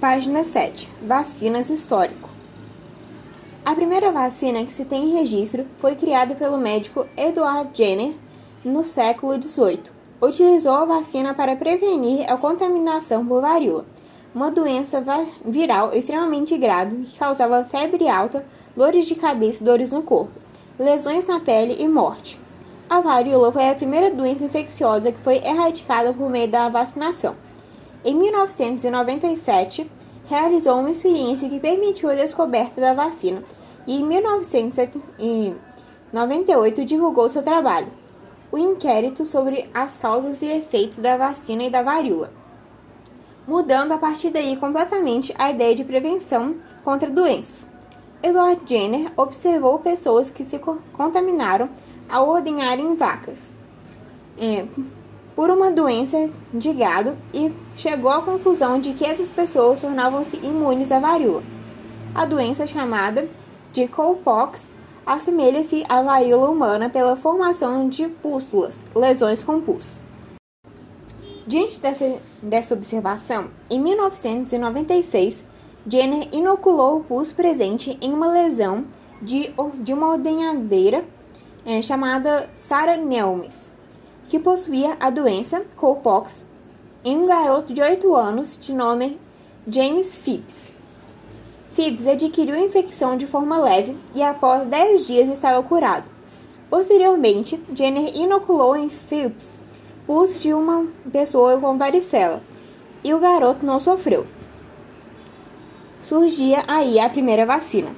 Página 7. Vacinas histórico. A primeira vacina que se tem registro foi criada pelo médico Edward Jenner no século XVIII. Utilizou a vacina para prevenir a contaminação por varíola, uma doença viral extremamente grave que causava febre alta, dores de cabeça e dores no corpo, lesões na pele e morte. A varíola foi a primeira doença infecciosa que foi erradicada por meio da vacinação. Em 1997, realizou uma experiência que permitiu a descoberta da vacina e em 1998 divulgou seu trabalho, o inquérito sobre as causas e efeitos da vacina e da varíola, mudando a partir daí completamente a ideia de prevenção contra doenças. Edward Jenner observou pessoas que se contaminaram ao ordenharem vacas. É, por uma doença de gado e chegou à conclusão de que essas pessoas tornavam-se imunes à varíola. A doença chamada de cowpox assemelha-se à varíola humana pela formação de pústulas, lesões com pus. Diante dessa, dessa observação, em 1996, Jenner inoculou o pus presente em uma lesão de, de uma ordenhadeira é, chamada Sarah Nelmes que possuía a doença cowpox em um garoto de 8 anos de nome James Phipps. Phipps adquiriu a infecção de forma leve e após 10 dias estava curado. Posteriormente, Jenner inoculou em Phipps pus de uma pessoa com varicela e o garoto não sofreu. Surgia aí a primeira vacina.